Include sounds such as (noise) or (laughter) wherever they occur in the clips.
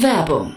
Werbung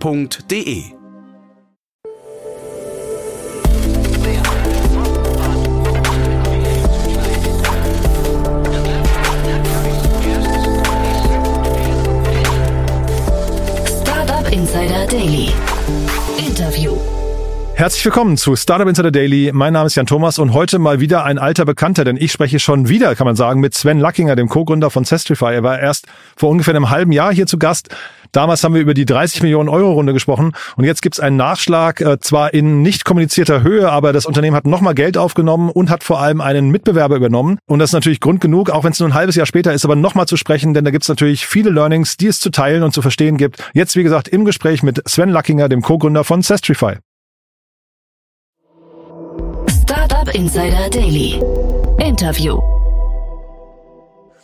f.de. Startup Insider Daily. Interview. Herzlich willkommen zu Startup Insider Daily. Mein Name ist Jan Thomas und heute mal wieder ein alter Bekannter, denn ich spreche schon wieder, kann man sagen, mit Sven Luckinger, dem Co-Gründer von Sestrify. Er war erst vor ungefähr einem halben Jahr hier zu Gast. Damals haben wir über die 30 Millionen Euro Runde gesprochen und jetzt gibt es einen Nachschlag, äh, zwar in nicht kommunizierter Höhe, aber das Unternehmen hat nochmal Geld aufgenommen und hat vor allem einen Mitbewerber übernommen. Und das ist natürlich Grund genug, auch wenn es nur ein halbes Jahr später ist, aber nochmal zu sprechen, denn da gibt es natürlich viele Learnings, die es zu teilen und zu verstehen gibt. Jetzt, wie gesagt, im Gespräch mit Sven Luckinger, dem Co-Gründer von Sestrify. Startup Insider Daily. Interview.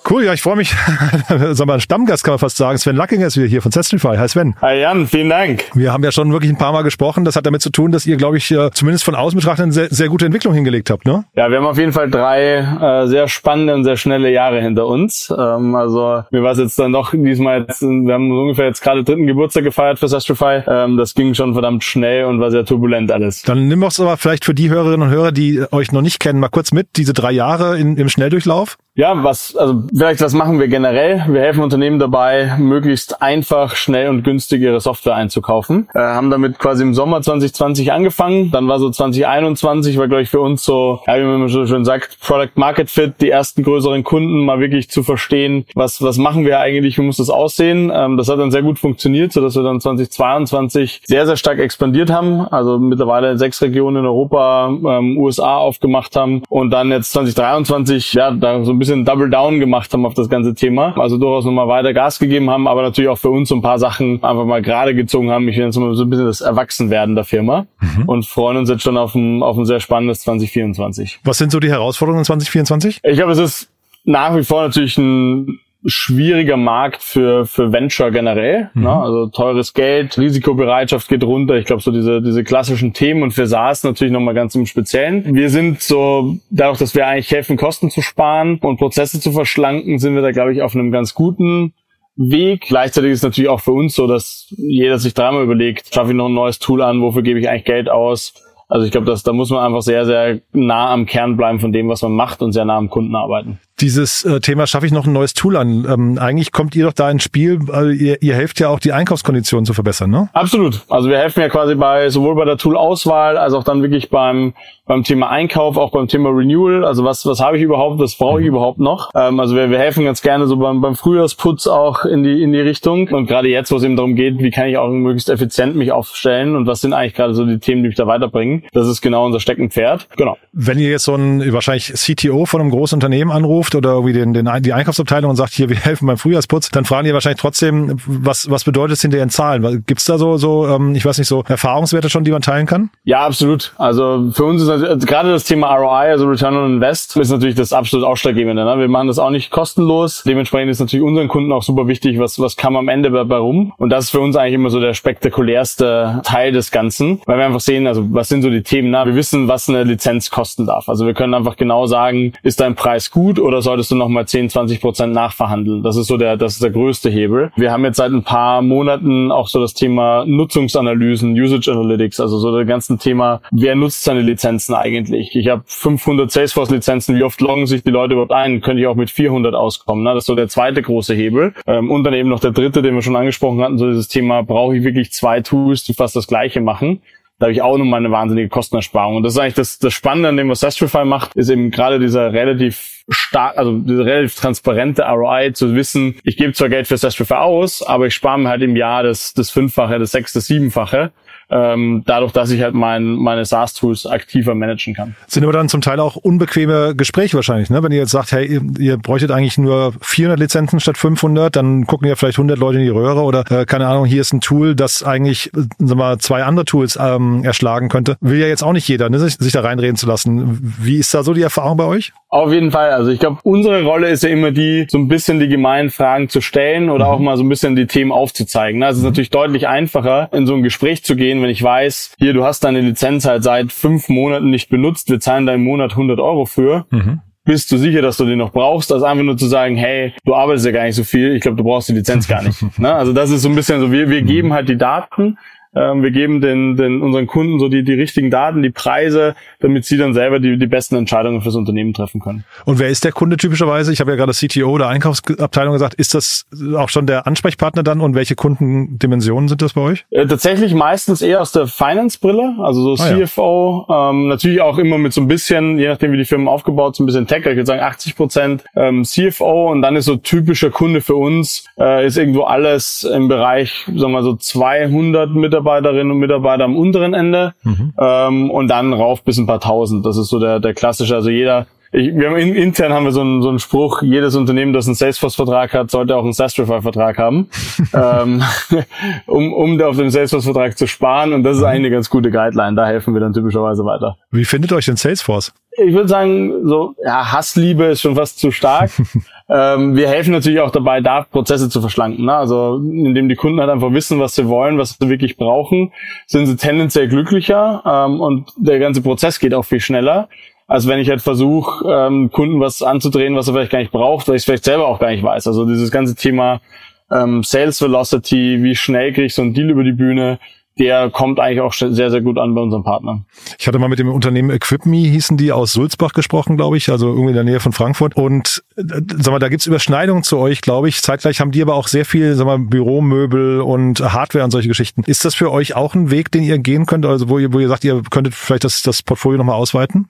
Cool, ja, ich freue mich. (laughs) Sag mal, Stammgast kann man fast sagen. Sven Luckinger ist wieder hier von Zestrify. Hi Sven. Hi Jan, vielen Dank. Wir haben ja schon wirklich ein paar Mal gesprochen. Das hat damit zu tun, dass ihr, glaube ich, äh, zumindest von außen betrachtet eine sehr, sehr gute Entwicklung hingelegt habt, ne? Ja, wir haben auf jeden Fall drei äh, sehr spannende und sehr schnelle Jahre hinter uns. Ähm, also mir war es jetzt dann doch diesmal jetzt, wir haben ungefähr jetzt gerade dritten Geburtstag gefeiert für Zestrify. Ähm, das ging schon verdammt schnell und war sehr turbulent alles. Dann nimm doch aber vielleicht für die Hörerinnen und Hörer, die euch noch nicht kennen, mal kurz mit, diese drei Jahre in, im Schnelldurchlauf. Ja, was, also vielleicht was machen wir generell? Wir helfen Unternehmen dabei, möglichst einfach, schnell und günstig ihre Software einzukaufen. Äh, haben damit quasi im Sommer 2020 angefangen. Dann war so 2021, war glaube ich für uns so, ja, wie man so schön sagt, Product Market Fit, die ersten größeren Kunden mal wirklich zu verstehen, was, was machen wir eigentlich, wie muss das aussehen. Ähm, das hat dann sehr gut funktioniert, sodass wir dann 2022 sehr, sehr stark expandiert haben. Also mittlerweile sechs Regionen in Europa, ähm, USA aufgemacht haben und dann jetzt 2023, ja, da so ein bisschen Double Down gemacht haben auf das ganze Thema. Also durchaus nochmal weiter Gas gegeben haben, aber natürlich auch für uns so ein paar Sachen einfach mal gerade gezogen haben. Ich nenne es mal so ein bisschen das Erwachsenwerden der Firma mhm. und freuen uns jetzt schon auf ein, auf ein sehr spannendes 2024. Was sind so die Herausforderungen 2024? Ich glaube, es ist nach wie vor natürlich ein schwieriger Markt für, für Venture generell. Mhm. Ne? Also teures Geld, Risikobereitschaft geht runter. Ich glaube, so diese, diese klassischen Themen und für SaaS natürlich nochmal ganz im Speziellen. Wir sind so, dadurch, dass wir eigentlich helfen, Kosten zu sparen und Prozesse zu verschlanken, sind wir da, glaube ich, auf einem ganz guten Weg. Gleichzeitig ist es natürlich auch für uns so, dass jeder sich dreimal überlegt, schaffe ich noch ein neues Tool an, wofür gebe ich eigentlich Geld aus? Also ich glaube, dass da muss man einfach sehr, sehr nah am Kern bleiben von dem, was man macht und sehr nah am Kunden arbeiten dieses äh, Thema schaffe ich noch ein neues Tool an. Ähm, eigentlich kommt ihr doch da ins Spiel, weil ihr, ihr helft ja auch die Einkaufskonditionen zu verbessern, ne? Absolut. Also wir helfen ja quasi bei sowohl bei der Tool-Auswahl als auch dann wirklich beim beim Thema Einkauf, auch beim Thema Renewal. Also was was habe ich überhaupt, was brauche ich mhm. überhaupt noch? Ähm, also wir, wir helfen ganz gerne so beim beim Frühjahrsputz auch in die in die Richtung. Und gerade jetzt, wo es eben darum geht, wie kann ich auch möglichst effizient mich aufstellen und was sind eigentlich gerade so die Themen, die mich da weiterbringen? Das ist genau unser Steckenpferd. Genau. Wenn ihr jetzt so ein wahrscheinlich CTO von einem großen Unternehmen anruft anruft oder irgendwie den, den, die Einkaufsabteilung und sagt, hier, wir (laughs) helfen beim Frühjahrsputz, dann fragen die wahrscheinlich trotzdem, was, was bedeutet es hinter ihren Zahlen? Gibt es da so, so ähm, ich weiß nicht, so Erfahrungswerte schon, die man teilen kann? Ja, absolut. Also für uns ist also gerade das Thema ROI, also Return on Invest, ist natürlich das absolut Ausschlaggebende. Ne? Wir machen das auch nicht kostenlos. Dementsprechend ist natürlich unseren Kunden auch super wichtig, was, was kam am Ende dabei rum. Und das ist für uns eigentlich immer so der spektakulärste Teil des Ganzen, weil wir einfach sehen, also was sind so die Themen. Na? Wir wissen, was eine Lizenz kosten darf. Also wir können einfach genau sagen, ist dein Preis gut oder solltest du nochmal 10, 20 Prozent nachverhandeln. Das ist so der, das ist der größte Hebel. Wir haben jetzt seit ein paar Monaten auch so das Thema Nutzungsanalysen, Usage Analytics, also so das ganze Thema, wer nutzt seine Lizenzen eigentlich? Ich habe 500 Salesforce-Lizenzen, wie oft loggen sich die Leute überhaupt ein? Könnte ich auch mit 400 auskommen? Das ist so der zweite große Hebel. Ähm, und dann eben noch der dritte, den wir schon angesprochen hatten, so dieses Thema, brauche ich wirklich zwei Tools, die fast das gleiche machen? Da habe ich auch nochmal eine wahnsinnige Kostenersparung. Und das ist eigentlich das, das Spannende an dem, was Sastrify macht, ist eben gerade dieser relativ stark, also dieser relativ transparente ROI zu wissen, ich gebe zwar Geld für Sastrify aus, aber ich spare mir halt im Jahr das, das Fünffache, das Sechs, das Siebenfache ähm, dadurch, dass ich halt mein, meine SaaS-Tools aktiver managen kann. Sind aber dann zum Teil auch unbequeme Gespräche wahrscheinlich, ne? Wenn ihr jetzt sagt, hey, ihr, ihr bräuchtet eigentlich nur 400 Lizenzen statt 500, dann gucken ja vielleicht 100 Leute in die Röhre oder äh, keine Ahnung, hier ist ein Tool, das eigentlich, äh, sagen wir mal, zwei andere Tools ähm, erschlagen könnte. Will ja jetzt auch nicht jeder, ne, sich, sich da reinreden zu lassen. Wie ist da so die Erfahrung bei euch? Auf jeden Fall. Also ich glaube, unsere Rolle ist ja immer die, so ein bisschen die gemeinen Fragen zu stellen oder mhm. auch mal so ein bisschen die Themen aufzuzeigen. Ne? Also es ist natürlich deutlich einfacher, in so ein Gespräch zu gehen, wenn ich weiß, hier, du hast deine Lizenz halt seit fünf Monaten nicht benutzt, wir zahlen im Monat 100 Euro für. Mhm bist du sicher, dass du den noch brauchst, als einfach nur zu sagen, hey, du arbeitest ja gar nicht so viel, ich glaube, du brauchst die Lizenz gar nicht. (laughs) ne? Also das ist so ein bisschen so, wir, wir geben halt die Daten, ähm, wir geben den, den unseren Kunden so die, die richtigen Daten, die Preise, damit sie dann selber die, die besten Entscheidungen fürs Unternehmen treffen können. Und wer ist der Kunde typischerweise? Ich habe ja gerade CTO oder Einkaufsabteilung gesagt. Ist das auch schon der Ansprechpartner dann und welche Kundendimensionen sind das bei euch? Äh, tatsächlich meistens eher aus der Finance-Brille, also so ah, CFO. Ja. Ähm, natürlich auch immer mit so ein bisschen, je nachdem wie die Firmen aufgebaut sind, ein bisschen Tech. Ich würde sagen 80 Prozent ähm, CFO und dann ist so typischer Kunde für uns, äh, ist irgendwo alles im Bereich, sagen wir mal so 200 Mitarbeiter Mitarbeiterinnen und Mitarbeiter am unteren Ende mhm. ähm, und dann rauf bis ein paar tausend. Das ist so der, der klassische. Also jeder, ich, wir haben in, intern haben wir so einen, so einen Spruch, jedes Unternehmen, das einen Salesforce-Vertrag hat, sollte auch einen Sastrify-Vertrag haben, (laughs) ähm, (laughs) um, um da auf dem Salesforce-Vertrag zu sparen. Und das ist eigentlich eine ganz gute Guideline. Da helfen wir dann typischerweise weiter. Wie findet euch denn Salesforce? Ich würde sagen, so ja, Hassliebe ist schon fast zu stark. (laughs) ähm, wir helfen natürlich auch dabei, da Prozesse zu verschlanken. Ne? Also indem die Kunden halt einfach wissen, was sie wollen, was sie wirklich brauchen, sind sie tendenziell glücklicher ähm, und der ganze Prozess geht auch viel schneller als wenn ich halt versuche, ähm, Kunden was anzudrehen, was er vielleicht gar nicht braucht, weil ich es vielleicht selber auch gar nicht weiß. Also dieses ganze Thema ähm, Sales Velocity, wie schnell kriege ich so einen Deal über die Bühne, der kommt eigentlich auch sehr, sehr gut an bei unseren Partnern. Ich hatte mal mit dem Unternehmen EquipMe, hießen die, aus Sulzbach gesprochen, glaube ich, also irgendwie in der Nähe von Frankfurt. Und äh, sag mal, da gibt's Überschneidungen zu euch, glaube ich. Zeitgleich haben die aber auch sehr viel, sag mal, Büromöbel und Hardware und solche Geschichten. Ist das für euch auch ein Weg, den ihr gehen könnt, also wo ihr, wo ihr sagt, ihr könntet vielleicht das, das Portfolio nochmal ausweiten?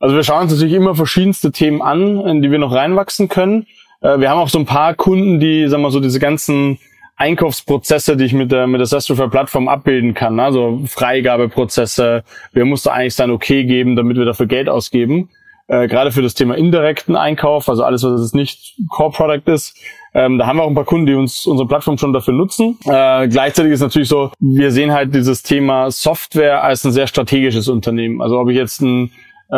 Also wir schauen uns natürlich immer verschiedenste Themen an, in die wir noch reinwachsen können. Äh, wir haben auch so ein paar Kunden, die, sagen wir so, diese ganzen Einkaufsprozesse, die ich mit der, mit der Sastrify Plattform abbilden kann. Also Freigabeprozesse. Wir mussten eigentlich sein Okay geben, damit wir dafür Geld ausgeben. Äh, gerade für das Thema indirekten Einkauf, also alles, was es nicht Core Product ist. Ähm, da haben wir auch ein paar Kunden, die uns unsere Plattform schon dafür nutzen. Äh, gleichzeitig ist natürlich so, wir sehen halt dieses Thema Software als ein sehr strategisches Unternehmen. Also ob ich jetzt ein äh,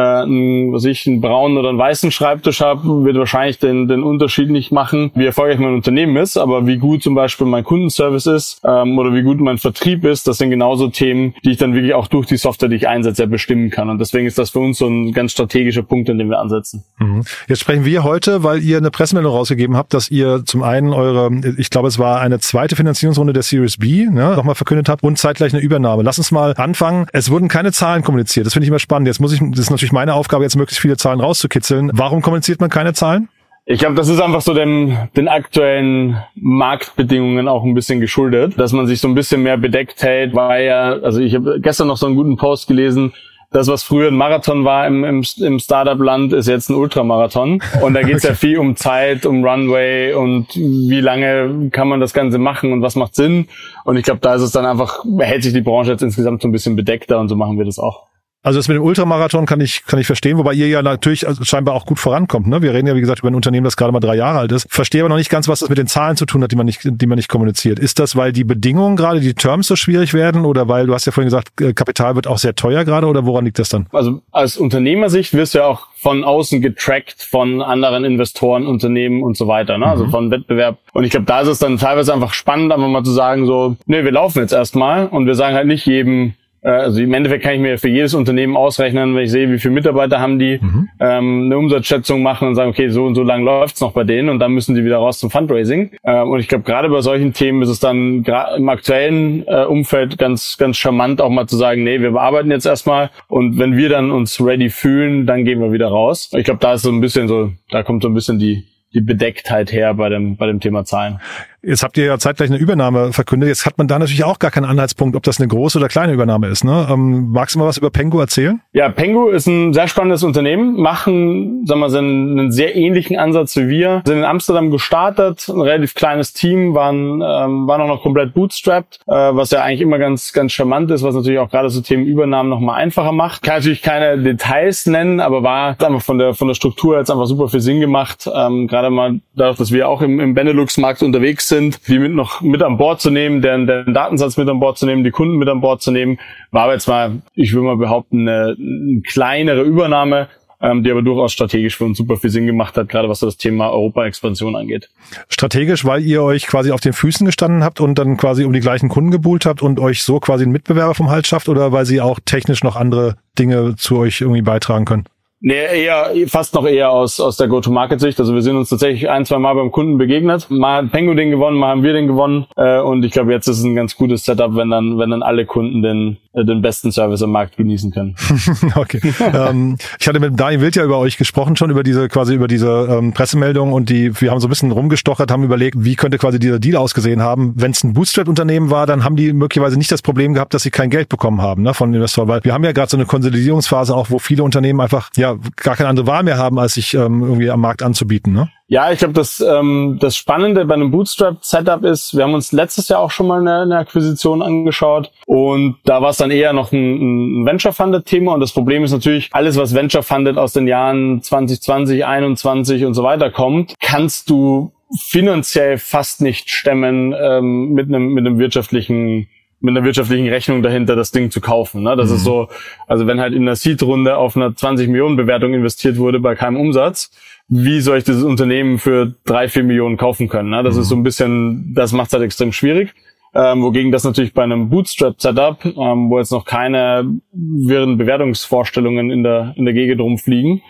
was ich, einen braunen oder einen weißen Schreibtisch habe, wird wahrscheinlich den, den Unterschied nicht machen, wie erfolgreich mein Unternehmen ist, aber wie gut zum Beispiel mein Kundenservice ist ähm, oder wie gut mein Vertrieb ist, das sind genauso Themen, die ich dann wirklich auch durch die Software, die ich einsetze, bestimmen kann. Und deswegen ist das für uns so ein ganz strategischer Punkt, in dem wir ansetzen. Mhm. Jetzt sprechen wir heute, weil ihr eine Pressemeldung rausgegeben habt, dass ihr zum einen eure, ich glaube, es war eine zweite Finanzierungsrunde der Series B, ne, nochmal verkündet habt und zeitgleich eine Übernahme. Lass uns mal anfangen. Es wurden keine Zahlen kommuniziert. Das finde ich immer spannend. Jetzt muss ich, das ist natürlich meine Aufgabe, jetzt möglichst viele Zahlen rauszukitzeln. Warum kommuniziert man keine Zahlen? Ich glaube, das ist einfach so den, den aktuellen Marktbedingungen auch ein bisschen geschuldet, dass man sich so ein bisschen mehr bedeckt hält, weil ja, also ich habe gestern noch so einen guten Post gelesen, das, was früher ein Marathon war im, im, im Startup-Land, ist jetzt ein Ultramarathon. Und da (laughs) geht es okay. ja viel um Zeit, um Runway und wie lange kann man das Ganze machen und was macht Sinn. Und ich glaube, da ist es dann einfach, hält sich die Branche jetzt insgesamt so ein bisschen bedeckter und so machen wir das auch. Also das mit dem Ultramarathon kann ich, kann ich verstehen, wobei ihr ja natürlich also scheinbar auch gut vorankommt. Ne? Wir reden ja, wie gesagt, über ein Unternehmen, das gerade mal drei Jahre alt ist. Verstehe aber noch nicht ganz, was das mit den Zahlen zu tun hat, die man nicht, die man nicht kommuniziert. Ist das, weil die Bedingungen gerade, die Terms so schwierig werden oder weil, du hast ja vorhin gesagt, äh, Kapital wird auch sehr teuer gerade oder woran liegt das dann? Also aus Unternehmersicht wirst du ja auch von außen getrackt von anderen Investoren, Unternehmen und so weiter, ne? also mhm. von Wettbewerb. Und ich glaube, da ist es dann teilweise einfach spannend, einfach mal zu sagen so, nee, wir laufen jetzt erstmal und wir sagen halt nicht jedem, also im Endeffekt kann ich mir für jedes Unternehmen ausrechnen, wenn ich sehe, wie viele Mitarbeiter haben die, mhm. ähm, eine Umsatzschätzung machen und sagen, okay, so und so lang läuft's noch bei denen und dann müssen die wieder raus zum Fundraising. Ähm, und ich glaube, gerade bei solchen Themen ist es dann im aktuellen äh, Umfeld ganz, ganz charmant auch mal zu sagen, nee, wir bearbeiten jetzt erstmal und wenn wir dann uns ready fühlen, dann gehen wir wieder raus. Ich glaube, da ist so ein bisschen so, da kommt so ein bisschen die die Bedecktheit her bei dem, bei dem Thema Zahlen. Jetzt habt ihr ja zeitgleich eine Übernahme verkündet. Jetzt hat man da natürlich auch gar keinen Anhaltspunkt, ob das eine große oder kleine Übernahme ist. Ne? Ähm, magst du mal was über Pengu erzählen? Ja, Pengu ist ein sehr spannendes Unternehmen, machen, sagen wir mal, einen sehr ähnlichen Ansatz wie wir. Sind in Amsterdam gestartet, ein relativ kleines Team, waren, ähm, waren auch noch komplett bootstrapped, äh, was ja eigentlich immer ganz, ganz charmant ist, was natürlich auch gerade so Themen Übernahmen nochmal einfacher macht. Kann natürlich keine Details nennen, aber war einfach von der, von der Struktur jetzt einfach super viel Sinn gemacht. Ähm, gerade mal dadurch, dass wir auch im, im Benelux-Markt unterwegs sind, die mit noch mit an Bord zu nehmen, deren, deren Datensatz mit an Bord zu nehmen, die Kunden mit an Bord zu nehmen, war aber jetzt mal, ich würde mal behaupten, eine, eine kleinere Übernahme, ähm, die aber durchaus strategisch für uns super viel Sinn gemacht hat, gerade was das Thema Europa-Expansion angeht. Strategisch, weil ihr euch quasi auf den Füßen gestanden habt und dann quasi um die gleichen Kunden gebuhlt habt und euch so quasi einen Mitbewerber vom Hals schafft oder weil sie auch technisch noch andere Dinge zu euch irgendwie beitragen können? Nee, eher, fast noch eher aus, aus der Go-to-Market-Sicht. Also wir sind uns tatsächlich ein, zwei Mal beim Kunden begegnet. Mal hat Pengu den gewonnen, mal haben wir den gewonnen. Äh, und ich glaube, jetzt ist es ein ganz gutes Setup, wenn dann, wenn dann alle Kunden den, den besten Service am Markt genießen können. (laughs) okay. ähm, ich hatte mit Daniel Wild ja über euch gesprochen, schon über diese, quasi über diese ähm, Pressemeldung und die, wir haben so ein bisschen rumgestochert, haben überlegt, wie könnte quasi dieser Deal ausgesehen haben. Wenn es ein Bootstrap-Unternehmen war, dann haben die möglicherweise nicht das Problem gehabt, dass sie kein Geld bekommen haben ne, von Investoren, weil wir haben ja gerade so eine Konsolidierungsphase auch, wo viele Unternehmen einfach ja gar keine andere Wahl mehr haben, als sich ähm, irgendwie am Markt anzubieten. Ne? Ja, ich glaube, das, ähm, das Spannende bei einem Bootstrap-Setup ist, wir haben uns letztes Jahr auch schon mal eine, eine Akquisition angeschaut und da war es dann eher noch ein, ein Venture-Funded-Thema und das Problem ist natürlich, alles, was Venture-Funded aus den Jahren 2020, 21 und so weiter kommt, kannst du finanziell fast nicht stemmen ähm, mit einem mit einem wirtschaftlichen mit einer wirtschaftlichen Rechnung dahinter das Ding zu kaufen. Ne? Das mhm. ist so, also wenn halt in einer Seed-Runde auf einer 20 Millionen Bewertung investiert wurde bei keinem Umsatz, wie soll ich dieses Unternehmen für drei, vier Millionen kaufen können? Ne? Das mhm. ist so ein bisschen, das macht es halt extrem schwierig. Ähm, wogegen das natürlich bei einem Bootstrap-Setup, ähm, wo jetzt noch keine wirren Bewertungsvorstellungen in der, in der Gegend rumfliegen,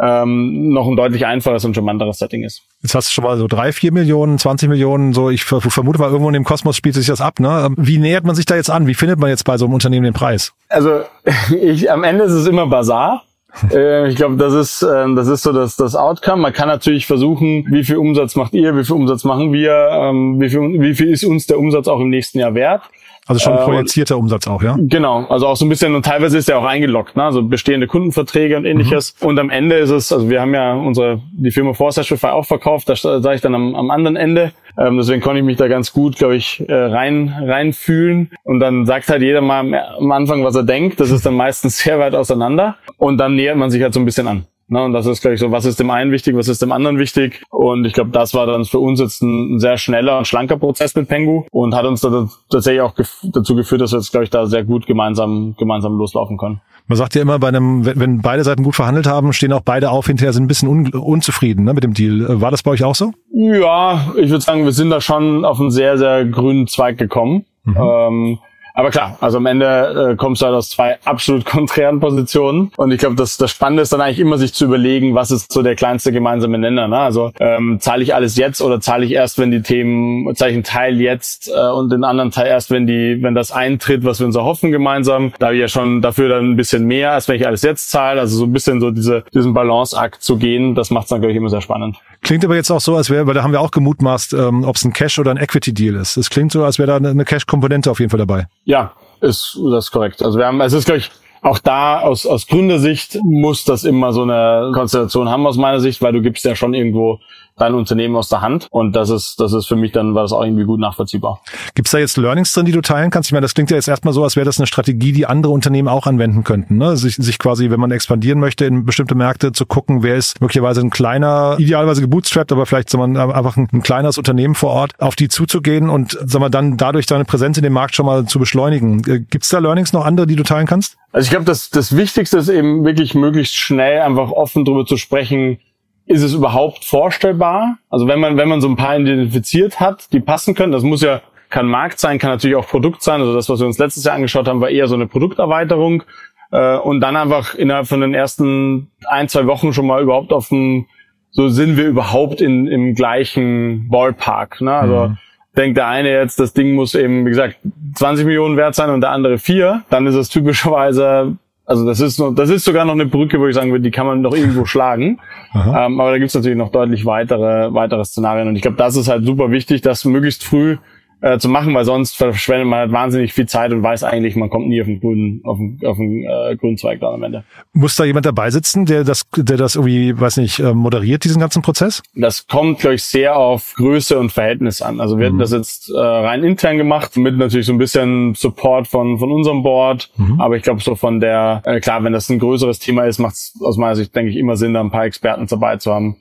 ähm, noch ein deutlich einfaches und charmanteres Setting ist. Jetzt hast du schon mal so drei, vier Millionen, 20 Millionen, so ich vermute mal irgendwo in dem Kosmos spielt sich das ab. Ne? Wie nähert man sich da jetzt an? Wie findet man jetzt bei so einem Unternehmen den Preis? Also (laughs) ich, am Ende ist es immer Bazar. Äh, ich glaube, das ist äh, das ist so das das Outcome. Man kann natürlich versuchen, wie viel Umsatz macht ihr, wie viel Umsatz machen wir, ähm, wie viel wie viel ist uns der Umsatz auch im nächsten Jahr wert. Also schon äh, projizierter äh, Umsatz auch, ja? Genau, also auch so ein bisschen und teilweise ist er auch eingeloggt, ne? also bestehende Kundenverträge und ähnliches. Mhm. Und am Ende ist es, also wir haben ja unsere die Firma Forstashify auch verkauft, da sage ich dann am, am anderen Ende. Ähm, deswegen konnte ich mich da ganz gut, glaube ich, äh, rein reinfühlen. Und dann sagt halt jeder mal am Anfang, was er denkt. Das ist dann meistens (laughs) sehr weit auseinander. Und dann nähert man sich halt so ein bisschen an. Ne, und das ist gleich so, was ist dem einen wichtig, was ist dem anderen wichtig. Und ich glaube, das war dann für uns jetzt ein sehr schneller und schlanker Prozess mit Pengu und hat uns da tatsächlich auch gef dazu geführt, dass wir jetzt, glaube ich, da sehr gut gemeinsam, gemeinsam loslaufen können. Man sagt ja immer, bei einem, wenn beide Seiten gut verhandelt haben, stehen auch beide auf hinterher, sind ein bisschen un, unzufrieden ne, mit dem Deal. War das bei euch auch so? Ja, ich würde sagen, wir sind da schon auf einen sehr, sehr grünen Zweig gekommen. Mhm. Ähm, aber klar, also am Ende äh, kommst du halt aus zwei absolut (laughs) konträren Positionen. Und ich glaube, das, das Spannende ist dann eigentlich immer, sich zu überlegen, was ist so der kleinste gemeinsame Nenner. Ne? Also ähm, zahle ich alles jetzt oder zahle ich erst, wenn die Themen, zahle ich einen Teil jetzt äh, und den anderen Teil erst, wenn die, wenn das eintritt, was wir uns erhoffen gemeinsam. Da habe ich ja schon dafür dann ein bisschen mehr, als wenn ich alles jetzt zahle. Also so ein bisschen so diese, diesen Balanceakt zu gehen, das macht es natürlich immer sehr spannend. Klingt aber jetzt auch so, als wäre, weil da haben wir auch gemutmaßt, ähm, ob es ein Cash oder ein Equity-Deal ist. Es klingt so, als wäre da eine Cash-Komponente auf jeden Fall dabei. Ja, ist das korrekt. Also wir haben, es ist glaube ich auch da aus, aus Gründersicht muss das immer so eine Konstellation haben aus meiner Sicht, weil du gibst ja schon irgendwo dein Unternehmen aus der Hand. Und das ist, das ist für mich dann, war das auch irgendwie gut nachvollziehbar. Gibt es da jetzt Learnings drin, die du teilen kannst? Ich meine, das klingt ja jetzt erstmal so, als wäre das eine Strategie, die andere Unternehmen auch anwenden könnten. Ne? Sich, sich quasi, wenn man expandieren möchte, in bestimmte Märkte zu gucken, wer ist möglicherweise ein kleiner, idealerweise gebootstrapped, aber vielleicht soll man einfach ein, ein kleines Unternehmen vor Ort, auf die zuzugehen und sagen wir, dann dadurch deine Präsenz in dem Markt schon mal zu beschleunigen. Äh, Gibt es da Learnings noch andere, die du teilen kannst? Also glaube, das, das Wichtigste ist eben wirklich möglichst schnell einfach offen darüber zu sprechen, ist es überhaupt vorstellbar? Also wenn man, wenn man so ein paar identifiziert hat, die passen können, das muss ja, kann Markt sein, kann natürlich auch Produkt sein. Also das, was wir uns letztes Jahr angeschaut haben, war eher so eine Produkterweiterung. Äh, und dann einfach innerhalb von den ersten ein, zwei Wochen schon mal überhaupt dem, so sind wir überhaupt in, im gleichen Ballpark. Ne? Also mhm. Denkt der eine jetzt, das Ding muss eben, wie gesagt, 20 Millionen wert sein und der andere vier, dann ist es typischerweise Also das ist noch, das ist sogar noch eine Brücke, wo ich sagen würde, die kann man doch irgendwo (laughs) schlagen. Ähm, aber da gibt's natürlich noch deutlich weitere, weitere Szenarien. Und ich glaube, das ist halt super wichtig, dass möglichst früh äh, zu machen, weil sonst verschwendet man halt wahnsinnig viel Zeit und weiß eigentlich, man kommt nie auf den grünen, auf den, auf den äh, grünen Zweig dann am Ende. Muss da jemand dabei sitzen, der das, der das irgendwie, weiß nicht, äh, moderiert, diesen ganzen Prozess? Das kommt, glaube ich, sehr auf Größe und Verhältnis an. Also wir mhm. hatten das jetzt äh, rein intern gemacht, mit natürlich so ein bisschen Support von, von unserem Board. Mhm. Aber ich glaube, so von der, äh, klar, wenn das ein größeres Thema ist, macht es aus meiner Sicht, denke ich, immer Sinn, da ein paar Experten dabei zu haben,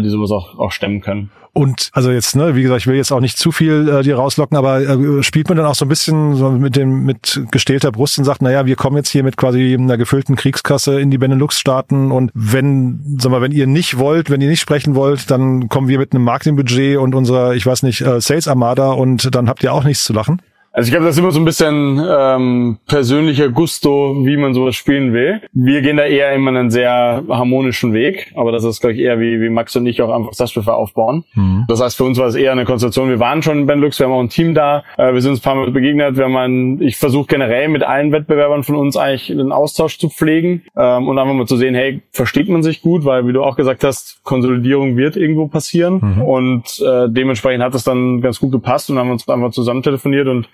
die sowas auch, auch stemmen können. Und also jetzt, ne, wie gesagt, ich will jetzt auch nicht zu viel äh, dir rauslocken, aber äh, spielt man dann auch so ein bisschen so mit dem mit gestählter Brust und sagt, naja, wir kommen jetzt hier mit quasi einer gefüllten Kriegskasse in die Benelux-Staaten und wenn, sag mal, wenn ihr nicht wollt, wenn ihr nicht sprechen wollt, dann kommen wir mit einem Marketingbudget und unserer, ich weiß nicht, äh, Sales Armada und dann habt ihr auch nichts zu lachen. Also ich glaube, das ist immer so ein bisschen ähm, persönlicher Gusto, wie man sowas spielen will. Wir gehen da eher immer einen sehr harmonischen Weg, aber das ist, glaube ich, eher wie, wie Max und ich auch einfach Sashwiffer aufbauen. Mhm. Das heißt, für uns war es eher eine Konstellation, wir waren schon in Benelux, wir haben auch ein Team da, äh, wir sind uns ein paar Mal begegnet, wir haben einen, ich versuche generell mit allen Wettbewerbern von uns eigentlich einen Austausch zu pflegen ähm, und einfach mal zu sehen, hey, versteht man sich gut, weil wie du auch gesagt hast, Konsolidierung wird irgendwo passieren mhm. und äh, dementsprechend hat es dann ganz gut gepasst und haben uns einfach zusammen telefoniert und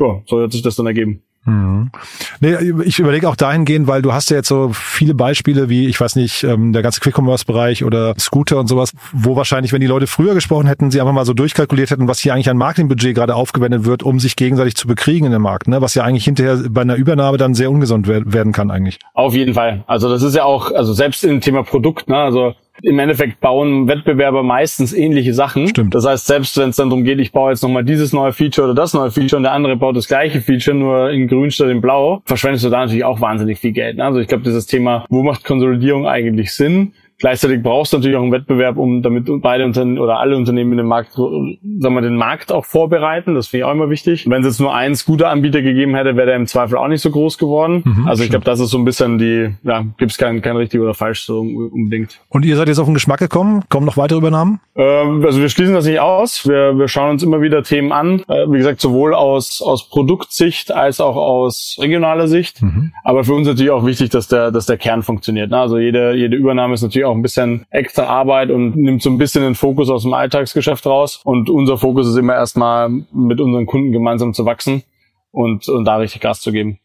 ja, so hat sich das dann ergeben. Mhm. Nee, ich überlege auch dahingehend, weil du hast ja jetzt so viele Beispiele wie, ich weiß nicht, ähm, der ganze Quick-Commerce-Bereich oder Scooter und sowas, wo wahrscheinlich, wenn die Leute früher gesprochen hätten, sie einfach mal so durchkalkuliert hätten, was hier eigentlich an Marketingbudget gerade aufgewendet wird, um sich gegenseitig zu bekriegen in dem Markt, ne? was ja eigentlich hinterher bei einer Übernahme dann sehr ungesund werden kann eigentlich. Auf jeden Fall. Also das ist ja auch, also selbst im Thema Produkt, ne? also im Endeffekt bauen Wettbewerber meistens ähnliche Sachen. Stimmt. Das heißt, selbst wenn es dann darum geht, ich baue jetzt nochmal dieses neue Feature oder das neue Feature und der andere baut das gleiche Feature nur in grün statt in blau, verschwendest du da natürlich auch wahnsinnig viel Geld. Ne? Also ich glaube, dieses Thema, wo macht Konsolidierung eigentlich Sinn? Gleichzeitig brauchst du natürlich auch einen Wettbewerb, um damit beide Unternehmen oder alle Unternehmen in dem Markt, sagen wir, den Markt auch vorbereiten. Das finde ich auch immer wichtig. Wenn es jetzt nur einen Scooter-Anbieter gegeben hätte, wäre der im Zweifel auch nicht so groß geworden. Mhm, also ich glaube, das ist so ein bisschen die, ja, gibt es kein, kein richtig oder falsch so unbedingt. Und ihr seid jetzt auf den Geschmack gekommen? Kommen noch weitere Übernahmen? Ähm, also wir schließen das nicht aus. Wir, wir schauen uns immer wieder Themen an. Äh, wie gesagt, sowohl aus, aus Produktsicht als auch aus regionaler Sicht. Mhm. Aber für uns natürlich auch wichtig, dass der, dass der Kern funktioniert. Ne? Also jede, jede Übernahme ist natürlich auch auch ein bisschen extra Arbeit und nimmt so ein bisschen den Fokus aus dem Alltagsgeschäft raus. Und unser Fokus ist immer erstmal mit unseren Kunden gemeinsam zu wachsen und, und da richtig Gas zu geben.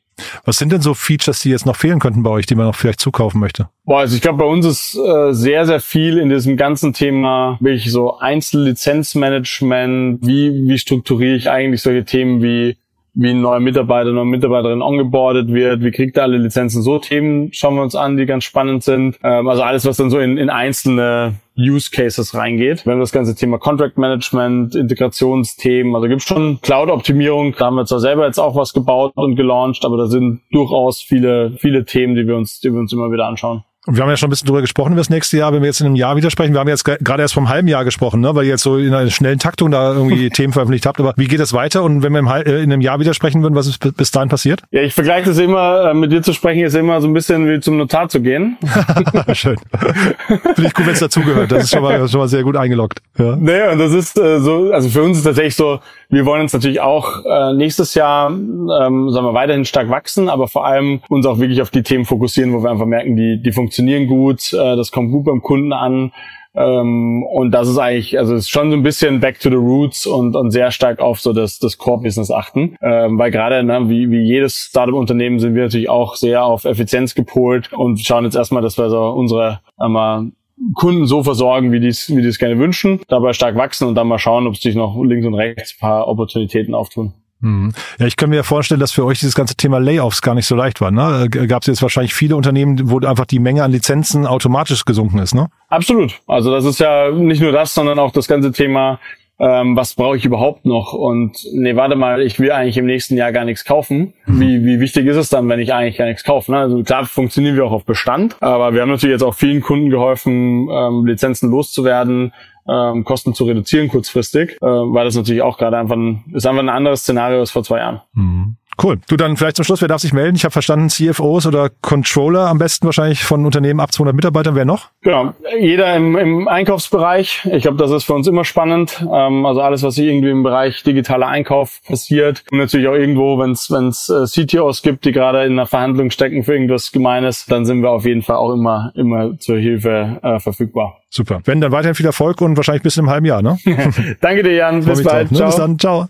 Was sind denn so Features, die jetzt noch fehlen könnten bei euch, die man noch vielleicht zukaufen möchte? Boah, also ich glaube, bei uns ist äh, sehr, sehr viel in diesem ganzen Thema wirklich so Einzellizenzmanagement. Wie, wie strukturiere ich eigentlich solche Themen wie wie ein neuer Mitarbeiter, neue Mitarbeiterin ongeboardet wird, wie kriegt er alle Lizenzen, so Themen schauen wir uns an, die ganz spannend sind. Ähm, also alles, was dann so in, in einzelne Use Cases reingeht. Wir haben das ganze Thema Contract Management, Integrationsthemen, also gibt schon Cloud-Optimierung, da haben wir zwar selber jetzt auch was gebaut und gelauncht, aber da sind durchaus viele, viele Themen, die wir uns, die wir uns immer wieder anschauen. Und wir haben ja schon ein bisschen drüber gesprochen über das nächste Jahr, wenn wir jetzt in einem Jahr widersprechen. Wir haben jetzt gerade erst vom halben Jahr gesprochen, ne? weil ihr jetzt so in einer schnellen Taktung da irgendwie (laughs) Themen veröffentlicht habt. Aber wie geht das weiter? Und wenn wir im, äh, in einem Jahr widersprechen würden, was ist bis dahin passiert? Ja, ich vergleiche das immer, äh, mit dir zu sprechen, ist immer so ein bisschen wie zum Notar zu gehen. (laughs) Schön. Finde ich gut, wenn es dazugehört. Das ist schon mal, schon mal sehr gut eingeloggt. Ja. Naja, und das ist äh, so, also für uns ist tatsächlich so, wir wollen uns natürlich auch äh, nächstes Jahr, ähm, sagen wir, weiterhin stark wachsen, aber vor allem uns auch wirklich auf die Themen fokussieren, wo wir einfach merken, die, die funktionieren gut, äh, das kommt gut beim Kunden an. Ähm, und das ist eigentlich, also ist schon so ein bisschen back to the roots und, und sehr stark auf so das, das Core-Business achten. Ähm, weil gerade, ne, wie, wie jedes Startup-Unternehmen sind wir natürlich auch sehr auf Effizienz gepolt und schauen jetzt erstmal, dass wir so unsere einmal Kunden so versorgen, wie die es wie es gerne wünschen, dabei stark wachsen und dann mal schauen, ob sich noch links und rechts ein paar Opportunitäten auftun. Mhm. Ja, ich kann mir vorstellen, dass für euch dieses ganze Thema Layoffs gar nicht so leicht war. Ne? Gab es jetzt wahrscheinlich viele Unternehmen, wo einfach die Menge an Lizenzen automatisch gesunken ist, ne? Absolut. Also das ist ja nicht nur das, sondern auch das ganze Thema ähm, was brauche ich überhaupt noch? Und nee, warte mal, ich will eigentlich im nächsten Jahr gar nichts kaufen. Mhm. Wie, wie wichtig ist es dann, wenn ich eigentlich gar nichts kaufe? Ne? Also klar funktionieren wir auch auf Bestand, aber wir haben natürlich jetzt auch vielen Kunden geholfen, ähm, Lizenzen loszuwerden, ähm, Kosten zu reduzieren kurzfristig, äh, weil das natürlich auch gerade einfach ein, ist einfach ein anderes Szenario als vor zwei Jahren. Mhm. Cool. Du dann vielleicht zum Schluss, wer darf sich melden? Ich habe verstanden, CFOs oder Controller am besten wahrscheinlich von Unternehmen ab 200 Mitarbeitern. Wer noch? Genau. Jeder im, im Einkaufsbereich. Ich glaube, das ist für uns immer spannend. Ähm, also alles, was irgendwie im Bereich digitaler Einkauf passiert. Und natürlich auch irgendwo, wenn es äh, CTOs gibt, die gerade in einer Verhandlung stecken für irgendwas Gemeines, dann sind wir auf jeden Fall auch immer, immer zur Hilfe äh, verfügbar. Super. Wenn, dann weiterhin viel Erfolg und wahrscheinlich bis in einem halben Jahr, ne? (laughs) Danke dir, Jan. Bis bald. Drauf, ne? Bis dann. Ciao.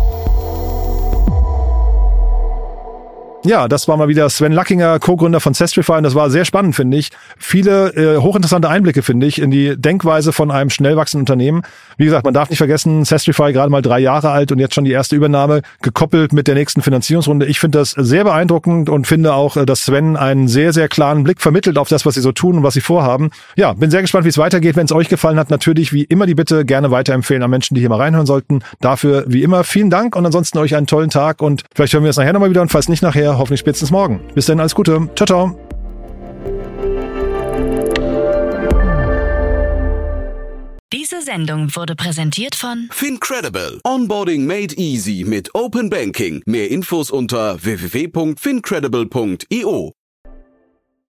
Ja, das war mal wieder Sven Lackinger, Co-Gründer von Sestrify und das war sehr spannend, finde ich. Viele äh, hochinteressante Einblicke, finde ich, in die Denkweise von einem schnell wachsenden Unternehmen. Wie gesagt, man darf nicht vergessen, Sestrify gerade mal drei Jahre alt und jetzt schon die erste Übernahme gekoppelt mit der nächsten Finanzierungsrunde. Ich finde das sehr beeindruckend und finde auch, äh, dass Sven einen sehr, sehr klaren Blick vermittelt auf das, was sie so tun und was sie vorhaben. Ja, bin sehr gespannt, wie es weitergeht. Wenn es euch gefallen hat, natürlich wie immer die Bitte gerne weiterempfehlen an Menschen, die hier mal reinhören sollten. Dafür wie immer vielen Dank und ansonsten euch einen tollen Tag und vielleicht hören wir es nachher nochmal wieder und falls nicht nachher, hoffentlich spätestens morgen. Bis dann, alles Gute. Ciao, ciao. Diese Sendung wurde präsentiert von Fincredible. Onboarding made easy mit Open Banking. Mehr Infos unter www.fincredible.io.